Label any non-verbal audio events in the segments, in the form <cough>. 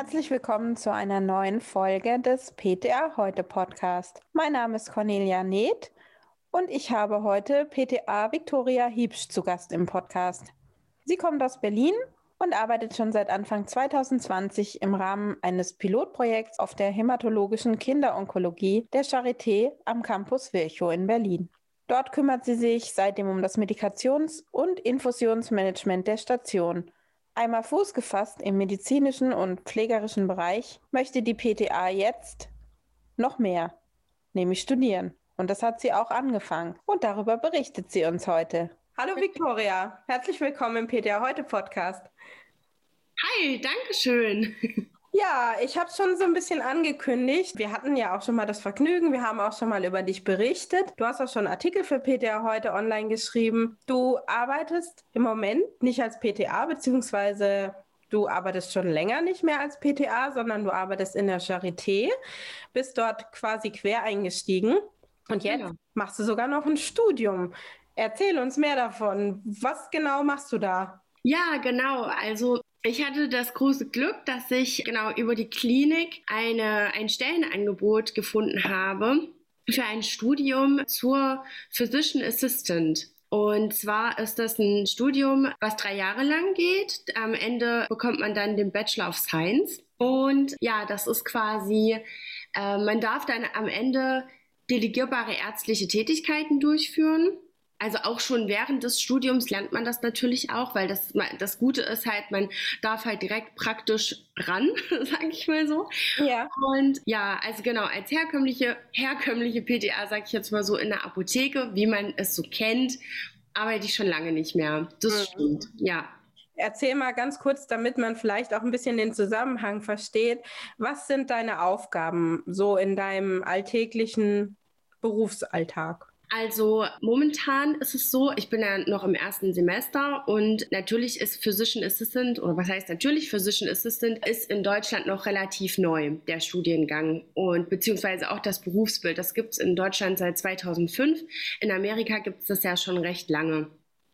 Herzlich willkommen zu einer neuen Folge des PTA Heute Podcast. Mein Name ist Cornelia Neth und ich habe heute PTA Viktoria Hiebsch zu Gast im Podcast. Sie kommt aus Berlin und arbeitet schon seit Anfang 2020 im Rahmen eines Pilotprojekts auf der hämatologischen Kinderonkologie der Charité am Campus Virchow in Berlin. Dort kümmert sie sich seitdem um das Medikations- und Infusionsmanagement der Station. Einmal Fuß gefasst im medizinischen und pflegerischen Bereich möchte die PTA jetzt noch mehr, nämlich studieren. Und das hat sie auch angefangen. Und darüber berichtet sie uns heute. Hallo Viktoria, herzlich willkommen im PTA Heute Podcast. Hi, danke schön. Ja, ich habe schon so ein bisschen angekündigt. Wir hatten ja auch schon mal das Vergnügen. Wir haben auch schon mal über dich berichtet. Du hast auch schon Artikel für PTA heute online geschrieben. Du arbeitest im Moment nicht als PTA, beziehungsweise du arbeitest schon länger nicht mehr als PTA, sondern du arbeitest in der Charité, bist dort quasi quer eingestiegen. Und jetzt genau. machst du sogar noch ein Studium. Erzähl uns mehr davon. Was genau machst du da? Ja, genau. Also ich hatte das große Glück, dass ich genau über die Klinik eine, ein Stellenangebot gefunden habe für ein Studium zur Physician Assistant. Und zwar ist das ein Studium, was drei Jahre lang geht. Am Ende bekommt man dann den Bachelor of Science. Und ja, das ist quasi, äh, man darf dann am Ende delegierbare ärztliche Tätigkeiten durchführen. Also auch schon während des Studiums lernt man das natürlich auch, weil das, das Gute ist halt, man darf halt direkt praktisch ran, <laughs> sage ich mal so. Ja. Und ja, also genau, als herkömmliche, herkömmliche PTA, sage ich jetzt mal so, in der Apotheke, wie man es so kennt, arbeite ich schon lange nicht mehr. Das mhm. stimmt, ja. Erzähl mal ganz kurz, damit man vielleicht auch ein bisschen den Zusammenhang versteht. Was sind deine Aufgaben so in deinem alltäglichen Berufsalltag? Also momentan ist es so, ich bin ja noch im ersten Semester und natürlich ist Physician Assistant, oder was heißt natürlich Physician Assistant, ist in Deutschland noch relativ neu, der Studiengang und beziehungsweise auch das Berufsbild. Das gibt es in Deutschland seit 2005. In Amerika gibt es das ja schon recht lange.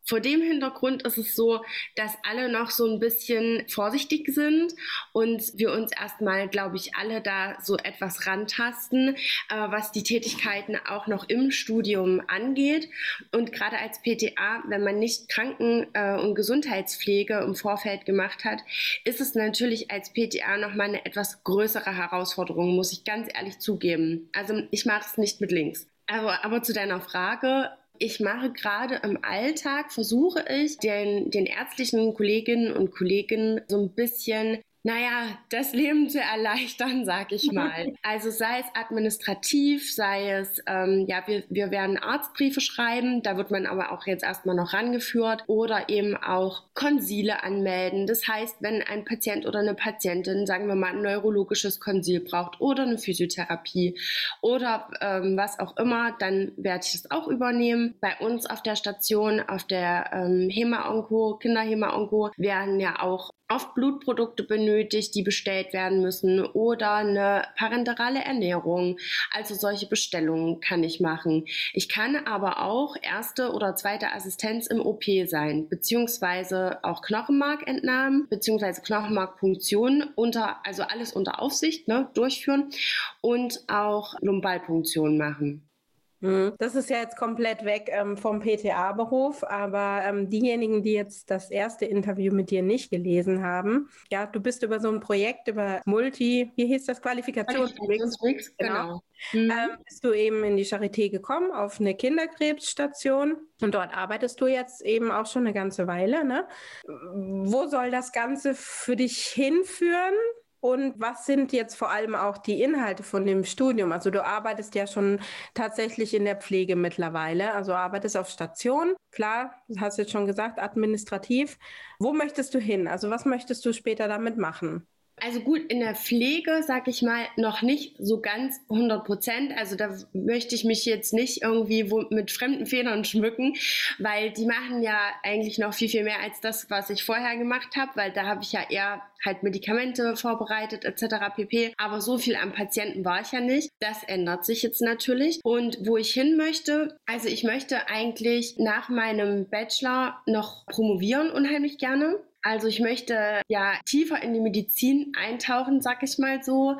Vor dem Hintergrund ist es so, dass alle noch so ein bisschen vorsichtig sind und wir uns erstmal, glaube ich, alle da so etwas rantasten, äh, was die Tätigkeiten auch noch im Studium angeht. Und gerade als PTA, wenn man nicht Kranken- äh, und Gesundheitspflege im Vorfeld gemacht hat, ist es natürlich als PTA nochmal eine etwas größere Herausforderung, muss ich ganz ehrlich zugeben. Also ich mache es nicht mit links. Aber, aber zu deiner Frage, ich mache gerade im Alltag, versuche ich den, den ärztlichen Kolleginnen und Kollegen so ein bisschen naja, das Leben zu erleichtern, sag ich mal. <laughs> Also sei es administrativ, sei es, ähm, ja, wir, wir werden Arztbriefe schreiben, da wird man aber auch jetzt erstmal noch rangeführt oder eben auch Konsile anmelden. Das heißt, wenn ein Patient oder eine Patientin, sagen wir mal, ein neurologisches Konsil braucht oder eine Physiotherapie oder ähm, was auch immer, dann werde ich das auch übernehmen. Bei uns auf der Station, auf der ähm, Hema-Onko, Kinder-Hema-Onko, werden ja auch oft Blutprodukte benötigt, die bestellt werden müssen oder eine parenterale Ernährung. Also solche Bestellungen kann ich machen. Ich kann aber auch erste oder zweite Assistenz im OP sein, beziehungsweise auch Knochenmarkentnahmen, beziehungsweise Knochenmarkpunktionen unter, also alles unter Aufsicht, ne, durchführen und auch Lumbalpunktion machen. Mhm. Das ist ja jetzt komplett weg ähm, vom PTA-Beruf, aber ähm, diejenigen, die jetzt das erste Interview mit dir nicht gelesen haben, ja, du bist über so ein Projekt, über Multi, wie hieß das, Qualifikationsweeks, genau, genau. Mhm. Ähm, bist du eben in die Charité gekommen, auf eine Kinderkrebsstation und dort arbeitest du jetzt eben auch schon eine ganze Weile, ne? Wo soll das Ganze für dich hinführen? Und was sind jetzt vor allem auch die Inhalte von dem Studium? Also du arbeitest ja schon tatsächlich in der Pflege mittlerweile, also arbeitest auf Station. Klar, hast du jetzt schon gesagt, administrativ. Wo möchtest du hin? Also was möchtest du später damit machen? Also gut, in der Pflege, sag ich mal, noch nicht so ganz 100 Prozent. Also da möchte ich mich jetzt nicht irgendwie mit fremden Federn schmücken, weil die machen ja eigentlich noch viel, viel mehr als das, was ich vorher gemacht habe, weil da habe ich ja eher halt Medikamente vorbereitet etc. pp. Aber so viel am Patienten war ich ja nicht. Das ändert sich jetzt natürlich. Und wo ich hin möchte, also ich möchte eigentlich nach meinem Bachelor noch promovieren unheimlich gerne Also ich möchte ja tiefer in die Medizin eintauchen, sag ich mal so.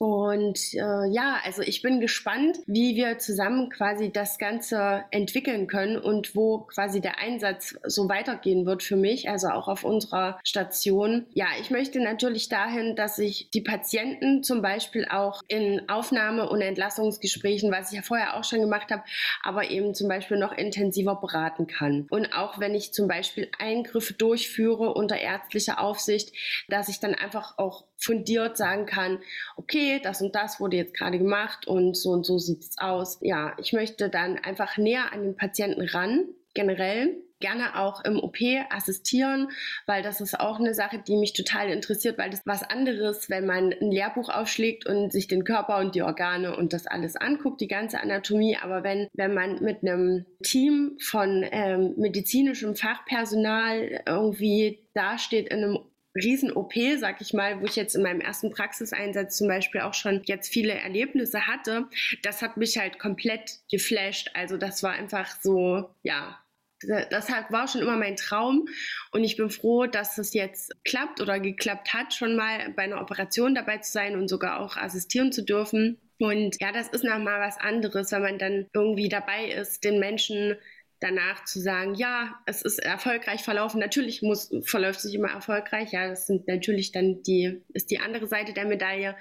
Und äh, ja, also ich bin gespannt, wie wir zusammen quasi das Ganze entwickeln können und wo quasi der Einsatz so weitergehen wird für mich, also auch auf unserer Station. Ja, ich möchte natürlich dahin, dass ich die Patienten zum Beispiel auch in Aufnahme- und Entlassungsgesprächen, was ich ja vorher auch schon gemacht habe, aber eben zum Beispiel noch intensiver beraten kann. Und auch wenn ich zum Beispiel Eingriffe durchführe unter ärztlicher Aufsicht, dass ich dann einfach auch fundiert sagen kann, okay, das und das wurde jetzt gerade gemacht und so und so sieht es aus. Ja, ich möchte dann einfach näher an den Patienten ran, generell gerne auch im OP assistieren, weil das ist auch eine Sache, die mich total interessiert, weil das was anderes, wenn man ein Lehrbuch aufschlägt und sich den Körper und die Organe und das alles anguckt, die ganze Anatomie. Aber wenn, wenn man mit einem Team von ähm, medizinischem Fachpersonal irgendwie dasteht in einem Riesen-OP, sag ich mal, wo ich jetzt in meinem ersten Praxiseinsatz zum Beispiel auch schon jetzt viele Erlebnisse hatte, das hat mich halt komplett geflasht. Also das war einfach so, ja, deshalb war schon immer mein Traum und ich bin froh, dass es jetzt klappt oder geklappt hat, schon mal bei einer Operation dabei zu sein und sogar auch assistieren zu dürfen. Und ja, das ist nochmal was anderes, wenn man dann irgendwie dabei ist, den Menschen danach zu sagen, ja, es ist erfolgreich verlaufen. Natürlich muss, verläuft sich immer erfolgreich. Ja, das sind natürlich dann die, ist die andere Seite der Medaille.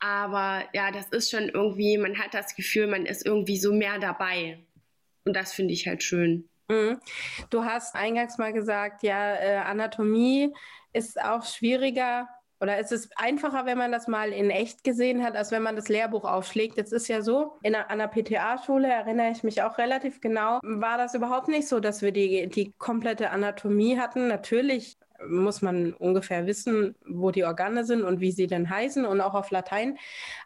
Aber ja, das ist schon irgendwie, man hat das Gefühl, man ist irgendwie so mehr dabei. Und das finde ich halt schön. Mhm. Du hast eingangs mal gesagt, ja, äh, Anatomie ist auch schwieriger oder ist es einfacher, wenn man das mal in echt gesehen hat, als wenn man das Lehrbuch aufschlägt? Jetzt ist ja so, in einer, PTA-Schule erinnere ich mich auch relativ genau, war das überhaupt nicht so, dass wir die, die komplette Anatomie hatten. Natürlich muss man ungefähr wissen, wo die Organe sind und wie sie denn heißen und auch auf Latein.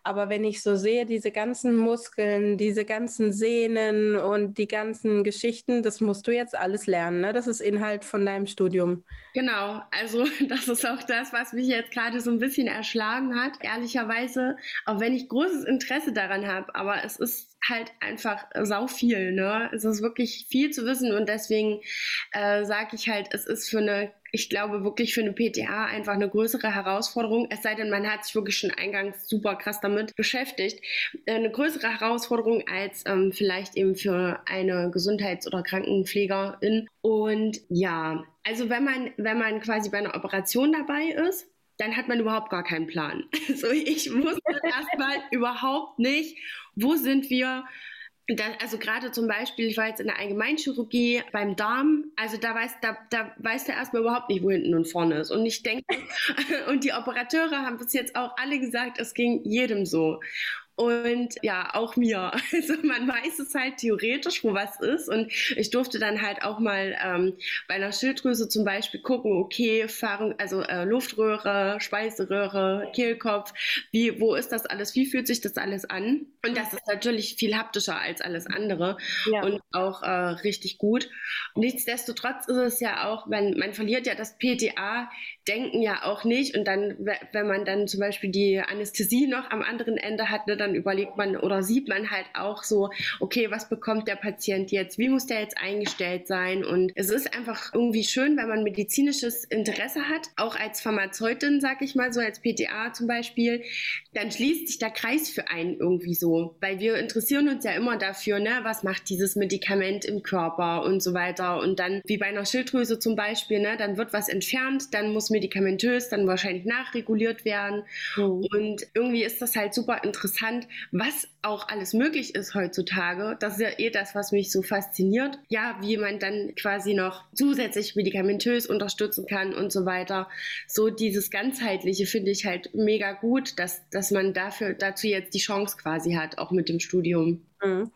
Aber wenn ich so sehe, diese ganzen Muskeln, diese ganzen Sehnen und die ganzen Geschichten, das musst du jetzt alles lernen. Ne? Das ist Inhalt von deinem Studium. Genau, also <laughs> das ist auch das, was mich jetzt gerade so ein bisschen erschlagen hat, ehrlicherweise, auch wenn ich großes Interesse daran habe. Aber es ist halt einfach sau viel. Ne? Es ist wirklich viel zu wissen und deswegen äh, sage ich halt, es ist für eine ich glaube wirklich für eine PTA einfach eine größere Herausforderung, es sei denn, man hat sich wirklich schon eingangs super krass damit beschäftigt, äh, eine größere Herausforderung als ähm, vielleicht eben für eine Gesundheits- oder Krankenpflegerin. Und ja, also wenn man, wenn man quasi bei einer Operation dabei ist, dann hat man überhaupt gar keinen Plan. <laughs> Also ich wusste erstmal überhaupt nicht, wo sind wir, also gerade zum Beispiel, ich war jetzt in der Allgemeinchirurgie beim Darm, also da weiß, da, da weißt du erstmal überhaupt nicht, wo hinten und vorne ist. Und ich denke, <laughs> und die Operateure haben bis jetzt auch alle gesagt, es ging jedem so und ja, auch mir. <laughs> Also man weiß es halt theoretisch, wo was ist. Und ich durfte dann halt auch mal ähm, bei einer Schilddrüse zum Beispiel gucken, okay, Fahrung, also äh, Luftröhre, Speiseröhre, Kehlkopf, wie, wo ist das alles, wie fühlt sich das alles an? Und das ist natürlich viel haptischer als alles andere ja. und auch äh, richtig gut. Nichtsdestotrotz ist es ja auch, wenn man verliert ja das PTA, denken ja auch nicht. Und dann, wenn man dann zum Beispiel die Anästhesie noch am anderen Ende hat, ne, dann überlegt man oder sieht man halt auch so, okay, was bekommt der Patient jetzt? Wie muss der jetzt eingestellt sein? Und es ist einfach irgendwie schön, wenn man medizinisches Interesse hat, auch als Pharmazeutin, sag ich mal so, als PTA zum Beispiel, dann schließt sich der Kreis für einen irgendwie so, weil wir interessieren uns ja immer dafür, ne, was macht dieses Medikament im Körper und so weiter. Und dann, wie bei einer Schilddrüse zum Beispiel, ne, dann wird was entfernt, dann muss medikamentös dann wahrscheinlich nachreguliert werden. Mhm. Und irgendwie ist das halt super interessant, was auch alles möglich ist heutzutage. Das ist ja eh das, was mich so fasziniert. Ja, wie man dann quasi noch zusätzlich medikamentös unterstützen kann und so weiter. So dieses ganzheitliche finde ich halt mega gut, dass, dass man dafür, dazu jetzt die Chance quasi hat, auch mit dem Studium. Mhm.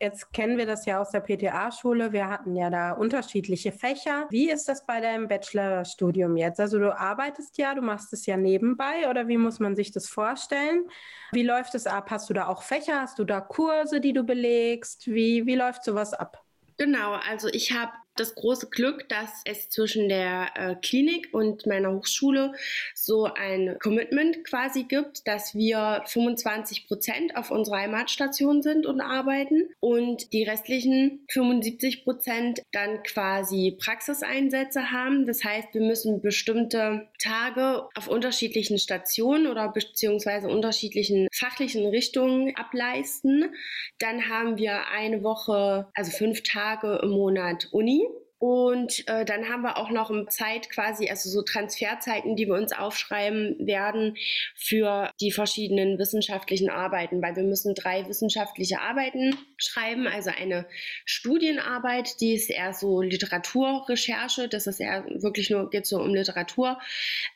Jetzt kennen wir das ja aus der PTA-Schule. Wir hatten ja da unterschiedliche Fächer. Wie ist das bei deinem Bachelorstudium jetzt? Also du arbeitest ja, du machst es ja nebenbei oder wie muss man sich das vorstellen? Wie läuft es ab? Hast du da auch Fächer? Hast du da Kurse, die du belegst? Wie, wie läuft sowas ab? Genau, also ich habe das große Glück, dass es zwischen der äh, Klinik und meiner Hochschule so ein Commitment quasi gibt, dass wir 25 Prozent auf unserer Heimatstation sind und arbeiten und die restlichen 75 Prozent dann quasi Praxiseinsätze haben. Das heißt, wir müssen bestimmte Tage auf unterschiedlichen Stationen oder beziehungsweise unterschiedlichen fachlichen Richtungen ableisten. Dann haben wir eine Woche, also fünf Tage im Monat Uni und äh, dann haben wir auch noch Zeit quasi, also so Transferzeiten, die wir uns aufschreiben werden für die verschiedenen wissenschaftlichen Arbeiten, weil wir müssen drei wissenschaftliche Arbeiten schreiben, also eine Studienarbeit, die ist eher so Literaturrecherche, das ist eher wirklich nur, geht so um Literatur,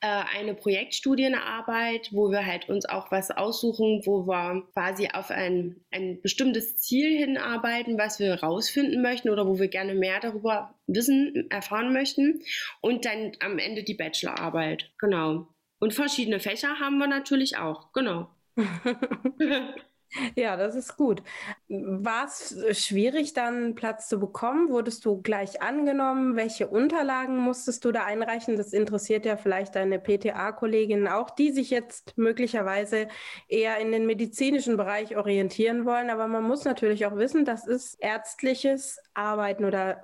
äh, eine Projektstudienarbeit, wo wir halt uns auch was aussuchen, wo wir quasi auf ein, ein bestimmtes Ziel hinarbeiten, was wir rausfinden möchten oder wo wir gerne mehr darüber wissen, erfahren möchten. Und dann am Ende die Bachelorarbeit. Genau. Und verschiedene Fächer haben wir natürlich auch. Genau. <laughs> <laughs> Ja, das ist gut. War es schwierig, dann Platz zu bekommen? Wurdest du gleich angenommen? Welche Unterlagen musstest du da einreichen? Das interessiert ja vielleicht deine PTA-Kolleginnen auch, die sich jetzt möglicherweise eher in den medizinischen Bereich orientieren wollen. Aber man muss natürlich auch wissen, das ist ärztliches Arbeiten oder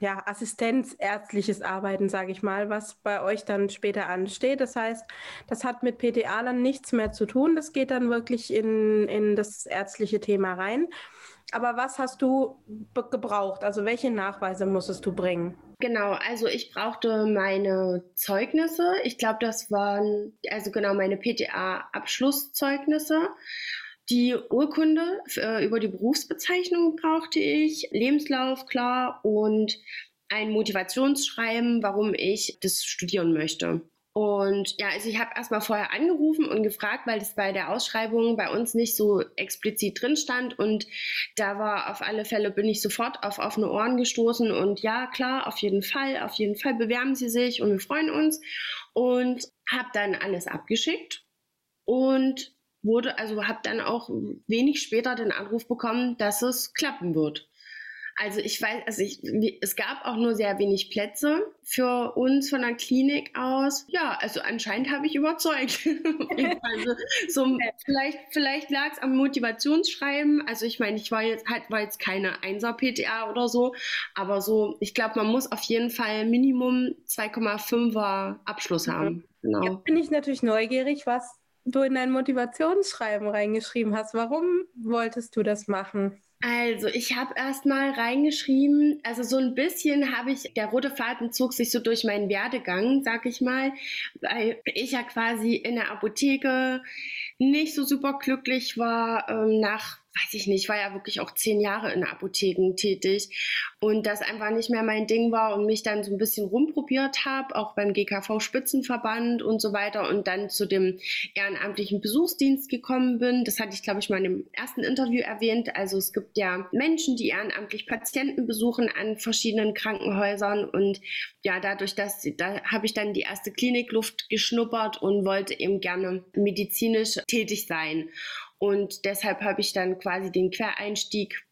ja, assistenzärztliches Arbeiten, sage ich mal, was bei euch dann später ansteht. Das heißt, das hat mit PTA dann nichts mehr zu tun. Das geht dann wirklich in, in das ärztliche Thema rein. Aber was hast du gebraucht? Also welche Nachweise musstest du bringen? Genau, also ich brauchte meine Zeugnisse. Ich glaube, das waren also genau meine PTA-Abschlusszeugnisse. Die Urkunde äh, über die Berufsbezeichnung brauchte ich, Lebenslauf klar und ein Motivationsschreiben, warum ich das studieren möchte. Und ja, also ich habe erstmal vorher angerufen und gefragt, weil das bei der Ausschreibung bei uns nicht so explizit drin stand. Und da war auf alle Fälle, bin ich sofort auf offene Ohren gestoßen. Und ja, klar, auf jeden Fall, auf jeden Fall bewerben Sie sich und wir freuen uns. Und habe dann alles abgeschickt und wurde, also habe dann auch wenig später den Anruf bekommen, dass es klappen wird. Also ich weiß, also ich, es gab auch nur sehr wenig Plätze für uns von der Klinik aus. Ja, also anscheinend habe ich überzeugt. <laughs> also so, <laughs> vielleicht vielleicht lag es am Motivationsschreiben. Also ich meine, ich war jetzt halt war jetzt keine Einser PTA oder so, aber so, ich glaube, man muss auf jeden Fall Minimum 2,5er Abschluss haben. Genau. Jetzt bin ich natürlich neugierig, was du in dein Motivationsschreiben reingeschrieben hast. Warum wolltest du das machen? Also, ich habe erstmal reingeschrieben, also so ein bisschen habe ich, der rote Faden zog sich so durch meinen Werdegang, sag ich mal, weil ich ja quasi in der Apotheke nicht so super glücklich war ähm, nach weiß ich nicht, ich war ja wirklich auch zehn Jahre in Apotheken tätig und das einfach nicht mehr mein Ding war und mich dann so ein bisschen rumprobiert habe, auch beim GKV Spitzenverband und so weiter und dann zu dem ehrenamtlichen Besuchsdienst gekommen bin. Das hatte ich, glaube ich, mal im ersten Interview erwähnt. Also es gibt ja Menschen, die ehrenamtlich Patienten besuchen an verschiedenen Krankenhäusern und ja, dadurch, dass da habe ich dann die erste Klinikluft geschnuppert und wollte eben gerne medizinisch tätig sein. Und deshalb habe ich dann quasi den Quereinstieg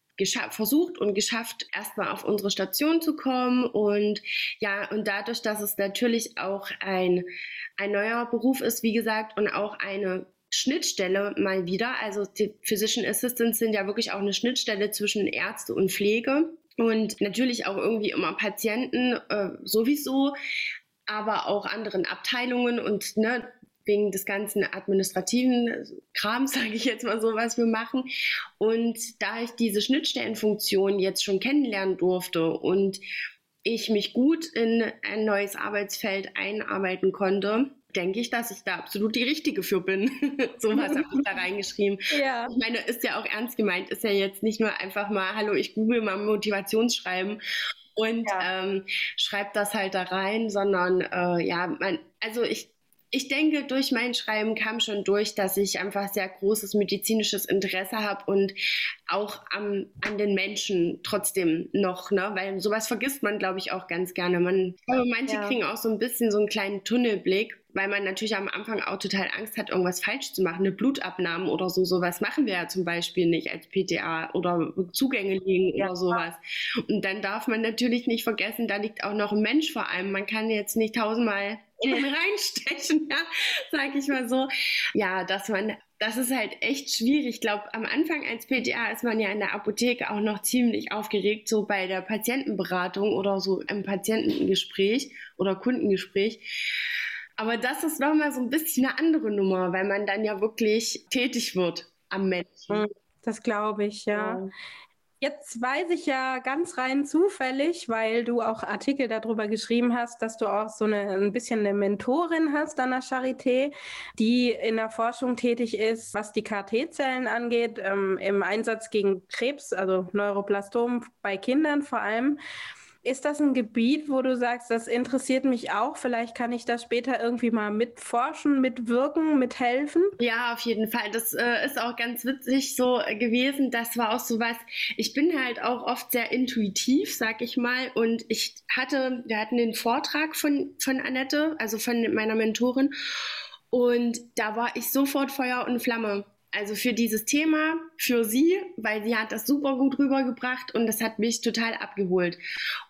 versucht und geschafft, erstmal auf unsere Station zu kommen. Und ja, und dadurch, dass es natürlich auch ein, ein neuer Beruf ist, wie gesagt, und auch eine Schnittstelle mal wieder. Also die Physician Assistants sind ja wirklich auch eine Schnittstelle zwischen Ärzte und Pflege. Und natürlich auch irgendwie immer Patienten äh, sowieso, aber auch anderen Abteilungen und ne, wegen des ganzen administrativen Krams, <laughs> sage ich jetzt mal so, was wir machen. Und da ich diese Schnittstellenfunktion jetzt schon kennenlernen durfte und ich mich gut in ein neues Arbeitsfeld einarbeiten konnte, denke ich, dass ich da absolut die Richtige für bin. <laughs> so was habe ich da reingeschrieben. Ja. Ich meine, ist ja auch ernst gemeint, ist ja jetzt nicht nur einfach mal, hallo, ich google mal Motivationsschreiben und ja. ähm, schreibe das halt da rein, sondern äh, ja, man, also ich ich denke, durch mein Schreiben kam schon durch, dass ich einfach sehr großes medizinisches Interesse habe und auch am, an den Menschen trotzdem noch, ne? weil sowas vergisst man, glaube ich, auch ganz gerne. Man, manche ja. kriegen auch so ein bisschen so einen kleinen Tunnelblick weil man natürlich am Anfang auch total Angst hat, irgendwas falsch zu machen. Eine Blutabnahme oder so, sowas machen wir ja zum Beispiel nicht als PTA oder Zugänge liegen ja. oder sowas. Und dann darf man natürlich nicht vergessen, da liegt auch noch ein Mensch vor allem. Man kann jetzt nicht tausendmal in den reinstechen, <laughs> ja, sag ich mal so. Ja, dass man, das ist halt echt schwierig. Ich glaube, am Anfang als PTA ist man ja in der Apotheke auch noch ziemlich aufgeregt, so bei der Patientenberatung oder so im Patientengespräch oder Kundengespräch. Aber das ist nochmal so ein bisschen eine andere Nummer, weil man dann ja wirklich tätig wird am Menschen. Hm, das glaube ich, ja. ja. Jetzt weiß ich ja ganz rein zufällig, weil du auch Artikel darüber geschrieben hast, dass du auch so eine, ein bisschen eine Mentorin hast an der Charité, die in der Forschung tätig ist, was die KT-Zellen angeht, ähm, im Einsatz gegen Krebs, also Neuroplastom bei Kindern vor allem. Ist das ein Gebiet, wo du sagst, das interessiert mich auch? Vielleicht kann ich da später irgendwie mal mitforschen, mitwirken, mithelfen? Ja, auf jeden Fall. Das äh, ist auch ganz witzig so gewesen. Das war auch so was. Ich bin halt auch oft sehr intuitiv, sag ich mal. Und ich hatte, wir hatten den Vortrag von, von Annette, also von meiner Mentorin. Und da war ich sofort Feuer und Flamme also für dieses Thema, für sie, weil sie hat das super gut rübergebracht und das hat mich total abgeholt.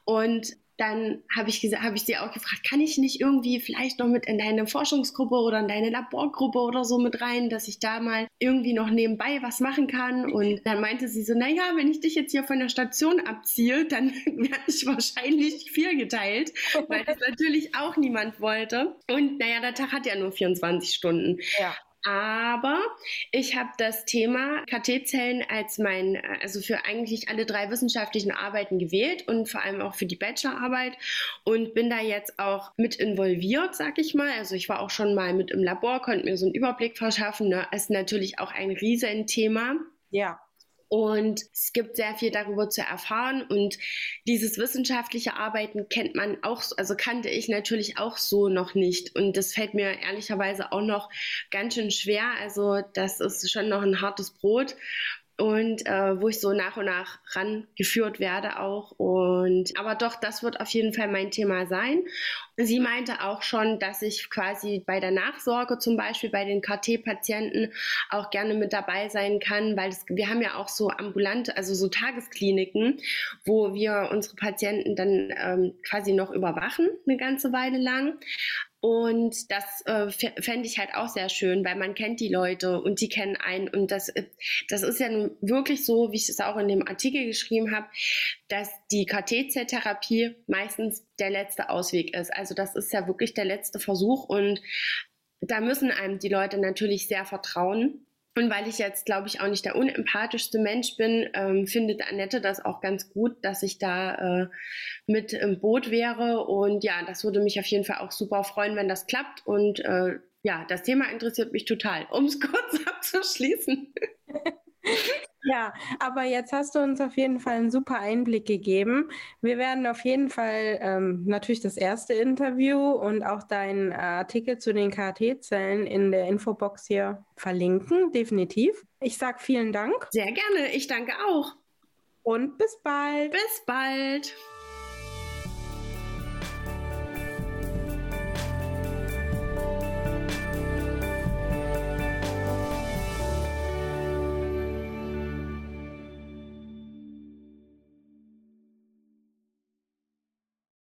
Und dann habe ich, hab ich sie auch gefragt, kann ich nicht irgendwie vielleicht noch mit in deine Forschungsgruppe oder in deine Laborgruppe oder so mit rein, dass ich da mal irgendwie noch nebenbei was machen kann? Und dann meinte sie so, naja, wenn ich dich jetzt hier von der Station abziehe, dann <laughs> werde ich wahrscheinlich viel geteilt, weil das <laughs> natürlich auch niemand wollte. Und naja, der Tag hat ja nur 24 Stunden. Ja. Aber ich habe das Thema KT-Zellen als mein, also für eigentlich alle drei wissenschaftlichen Arbeiten gewählt und vor allem auch für die Bachelorarbeit und bin da jetzt auch mit involviert, sag ich mal. Also ich war auch schon mal mit im Labor, konnte mir so einen Überblick verschaffen. Ne? Ist natürlich auch ein Riesenthema. Ja. Und es gibt sehr viel darüber zu erfahren. Und dieses wissenschaftliche Arbeiten kennt man auch, also kannte ich natürlich auch so noch nicht. Und das fällt mir ehrlicherweise auch noch ganz schön schwer. Also das ist schon noch ein hartes Brot und äh, wo ich so nach und nach rangeführt werde auch. Und aber doch, das wird auf jeden Fall mein Thema sein. Sie meinte auch schon, dass ich quasi bei der Nachsorge zum Beispiel bei den KT-Patienten auch gerne mit dabei sein kann, weil es, wir haben ja auch so ambulante, also so Tageskliniken, wo wir unsere Patienten dann ähm, quasi noch überwachen eine ganze Weile lang. Und das äh, fände ich halt auch sehr schön, weil man kennt die Leute und die kennen einen. Und das, äh, das ist ja nun wirklich so, wie ich es auch in dem Artikel geschrieben habe, dass die KTZ-Therapie meistens der letzte Ausweg ist. Also das ist ja wirklich der letzte Versuch und da müssen einem die Leute natürlich sehr vertrauen. Und weil ich jetzt, glaube ich, auch nicht der unempathischste Mensch bin, ähm, findet Annette das auch ganz gut, dass ich da äh, mit im Boot wäre. Und ja, das würde mich auf jeden Fall auch super freuen, wenn das klappt. Und äh, ja, das Thema interessiert mich total. <laughs> Um es kurz abzuschließen. <laughs> Ja, aber jetzt hast du uns auf jeden Fall einen super Einblick gegeben. Wir werden auf jeden Fall ähm, natürlich das erste Interview und auch deinen Artikel zu den KT-Zellen in der Infobox hier verlinken, definitiv. Ich sage vielen Dank. Sehr gerne, ich danke auch. Und bis bald. Bis bald.